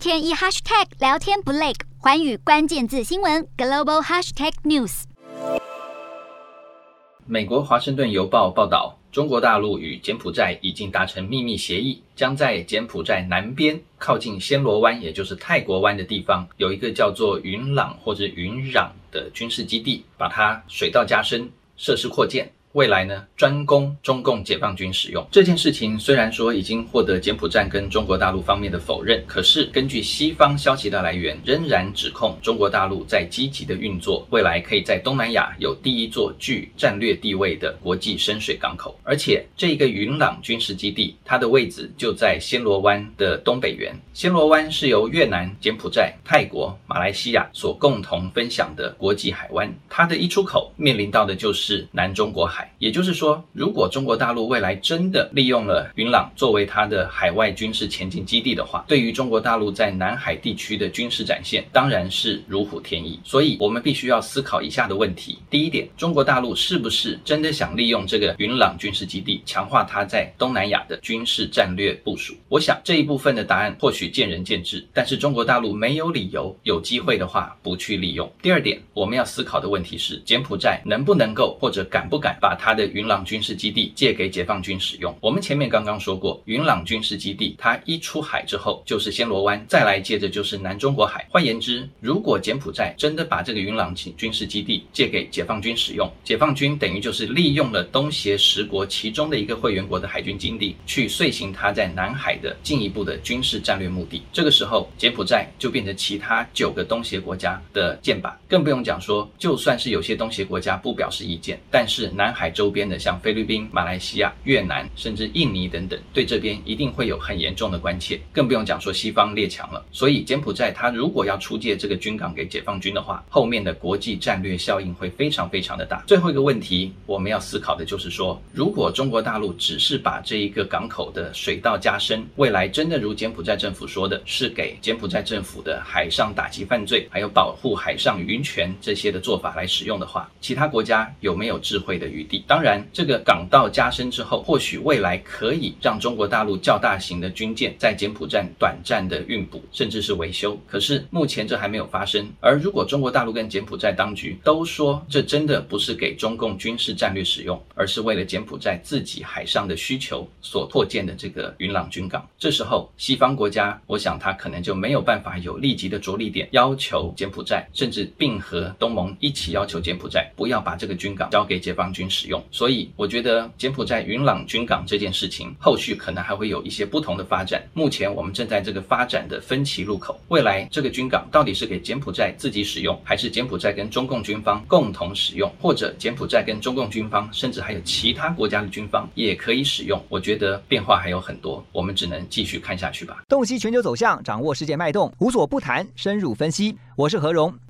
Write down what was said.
天一 hashtag 聊天不累，环宇关键字新闻 global hashtag news。美国华盛顿邮报报道，中国大陆与柬埔寨已经达成秘密协议，将在柬埔寨南边靠近暹罗湾，也就是泰国湾的地方，有一个叫做云朗或者云壤的军事基地，把它水道加深，设施扩建。未来呢，专供中共解放军使用。这件事情虽然说已经获得柬埔寨跟中国大陆方面的否认，可是根据西方消息的来源，仍然指控中国大陆在积极的运作，未来可以在东南亚有第一座具战略地位的国际深水港口。而且这个云朗军事基地，它的位置就在暹罗湾的东北缘。暹罗湾是由越南、柬埔寨、泰国、马来西亚所共同分享的国际海湾，它的一出口面临到的就是南中国海。也就是说，如果中国大陆未来真的利用了云朗作为它的海外军事前进基地的话，对于中国大陆在南海地区的军事展现，当然是如虎添翼。所以，我们必须要思考以下的问题：第一点，中国大陆是不是真的想利用这个云朗军事基地，强化它在东南亚的军事战略部署？我想这一部分的答案或许见仁见智，但是中国大陆没有理由有机会的话不去利用。第二点，我们要思考的问题是，柬埔寨能不能够或者敢不敢把把他的云朗军事基地借给解放军使用。我们前面刚刚说过，云朗军事基地它一出海之后就是暹罗湾，再来接着就是南中国海。换言之，如果柬埔寨真的把这个云朗军事基地借给解放军使用，解放军等于就是利用了东协十国其中的一个会员国的海军基地，去遂行他在南海的进一步的军事战略目的。这个时候，柬埔寨就变成其他九个东协国家的箭靶，更不用讲说，就算是有些东协国家不表示意见，但是南海。海周边的像菲律宾、马来西亚、越南，甚至印尼等等，对这边一定会有很严重的关切，更不用讲说西方列强了。所以柬埔寨它如果要出借这个军港给解放军的话，后面的国际战略效应会非常非常的大。最后一个问题，我们要思考的就是说，如果中国大陆只是把这一个港口的水道加深，未来真的如柬埔寨政府说的是给柬埔寨政府的海上打击犯罪，还有保护海上渔权这些的做法来使用的话，其他国家有没有智慧的余？当然，这个港道加深之后，或许未来可以让中国大陆较大型的军舰在柬埔寨短暂的运补，甚至是维修。可是目前这还没有发生。而如果中国大陆跟柬埔寨当局都说这真的不是给中共军事战略使用，而是为了柬埔寨自己海上的需求所拓建的这个云朗军港，这时候西方国家，我想他可能就没有办法有立即的着力点，要求柬埔寨，甚至并和东盟一起要求柬埔寨不要把这个军港交给解放军使。使用，所以我觉得柬埔寨云朗军港这件事情，后续可能还会有一些不同的发展。目前我们正在这个发展的分歧路口，未来这个军港到底是给柬埔寨自己使用，还是柬埔寨跟中共军方共同使用，或者柬埔寨跟中共军方，甚至还有其他国家的军方也可以使用？我觉得变化还有很多，我们只能继续看下去吧。洞悉全球走向，掌握世界脉动，无所不谈，深入分析。我是何荣。